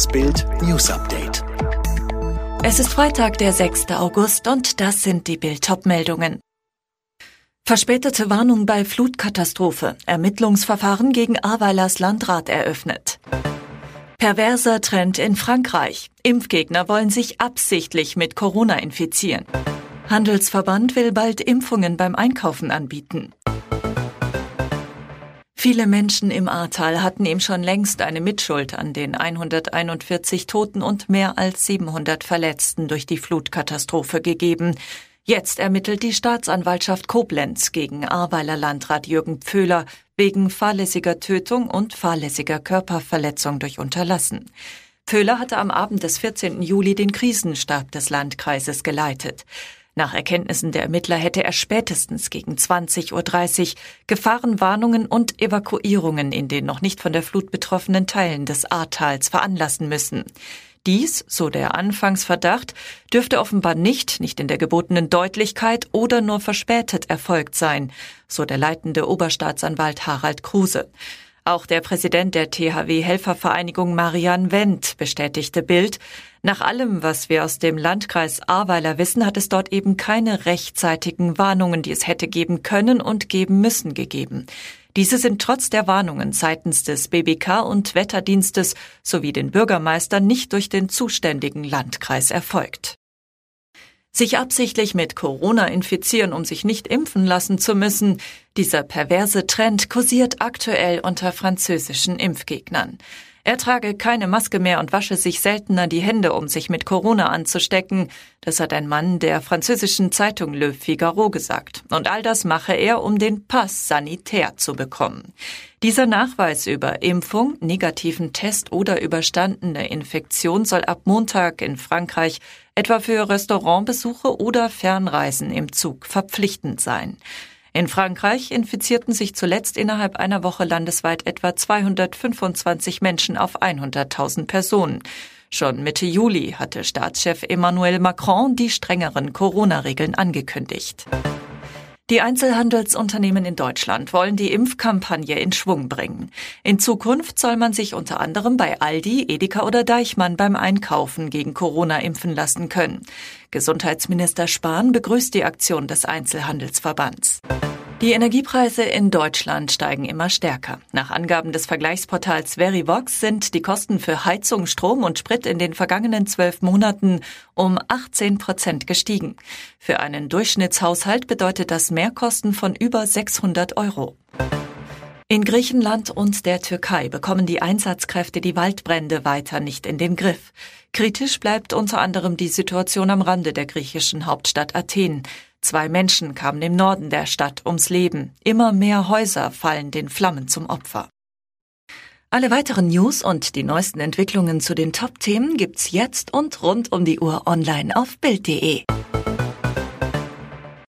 Das Bild News Update. Es ist Freitag, der 6. August und das sind die Bild-Top-Meldungen. Verspätete Warnung bei Flutkatastrophe. Ermittlungsverfahren gegen Ahrweilers Landrat eröffnet. Perverser Trend in Frankreich. Impfgegner wollen sich absichtlich mit Corona infizieren. Handelsverband will bald Impfungen beim Einkaufen anbieten. Viele Menschen im Ahrtal hatten ihm schon längst eine Mitschuld an den 141 Toten und mehr als 700 Verletzten durch die Flutkatastrophe gegeben. Jetzt ermittelt die Staatsanwaltschaft Koblenz gegen Ahrweiler Landrat Jürgen Pföhler wegen fahrlässiger Tötung und fahrlässiger Körperverletzung durch Unterlassen. Pföhler hatte am Abend des 14. Juli den Krisenstab des Landkreises geleitet. Nach Erkenntnissen der Ermittler hätte er spätestens gegen 20.30 Uhr Gefahrenwarnungen und Evakuierungen in den noch nicht von der Flut betroffenen Teilen des Ahrtals veranlassen müssen. Dies, so der Anfangsverdacht, dürfte offenbar nicht, nicht in der gebotenen Deutlichkeit oder nur verspätet erfolgt sein, so der leitende Oberstaatsanwalt Harald Kruse. Auch der Präsident der THW-Helfervereinigung Marian Wendt bestätigte Bild, nach allem, was wir aus dem Landkreis Ahrweiler wissen, hat es dort eben keine rechtzeitigen Warnungen, die es hätte geben können und geben müssen, gegeben. Diese sind trotz der Warnungen seitens des BBK und Wetterdienstes sowie den Bürgermeistern nicht durch den zuständigen Landkreis erfolgt. Sich absichtlich mit Corona infizieren, um sich nicht impfen lassen zu müssen, dieser perverse Trend kursiert aktuell unter französischen Impfgegnern. Er trage keine Maske mehr und wasche sich seltener die Hände, um sich mit Corona anzustecken. Das hat ein Mann der französischen Zeitung Le Figaro gesagt. Und all das mache er, um den Pass sanitär zu bekommen. Dieser Nachweis über Impfung, negativen Test oder überstandene Infektion soll ab Montag in Frankreich etwa für Restaurantbesuche oder Fernreisen im Zug verpflichtend sein. In Frankreich infizierten sich zuletzt innerhalb einer Woche landesweit etwa 225 Menschen auf 100.000 Personen. Schon Mitte Juli hatte Staatschef Emmanuel Macron die strengeren Corona-Regeln angekündigt. Die Einzelhandelsunternehmen in Deutschland wollen die Impfkampagne in Schwung bringen. In Zukunft soll man sich unter anderem bei Aldi, Edeka oder Deichmann beim Einkaufen gegen Corona impfen lassen können. Gesundheitsminister Spahn begrüßt die Aktion des Einzelhandelsverbands. Die Energiepreise in Deutschland steigen immer stärker. Nach Angaben des Vergleichsportals Verivox sind die Kosten für Heizung, Strom und Sprit in den vergangenen zwölf Monaten um 18 Prozent gestiegen. Für einen Durchschnittshaushalt bedeutet das Mehrkosten von über 600 Euro. In Griechenland und der Türkei bekommen die Einsatzkräfte die Waldbrände weiter nicht in den Griff. Kritisch bleibt unter anderem die Situation am Rande der griechischen Hauptstadt Athen. Zwei Menschen kamen im Norden der Stadt ums Leben. Immer mehr Häuser fallen den Flammen zum Opfer. Alle weiteren News und die neuesten Entwicklungen zu den Top-Themen gibt's jetzt und rund um die Uhr online auf Bild.de.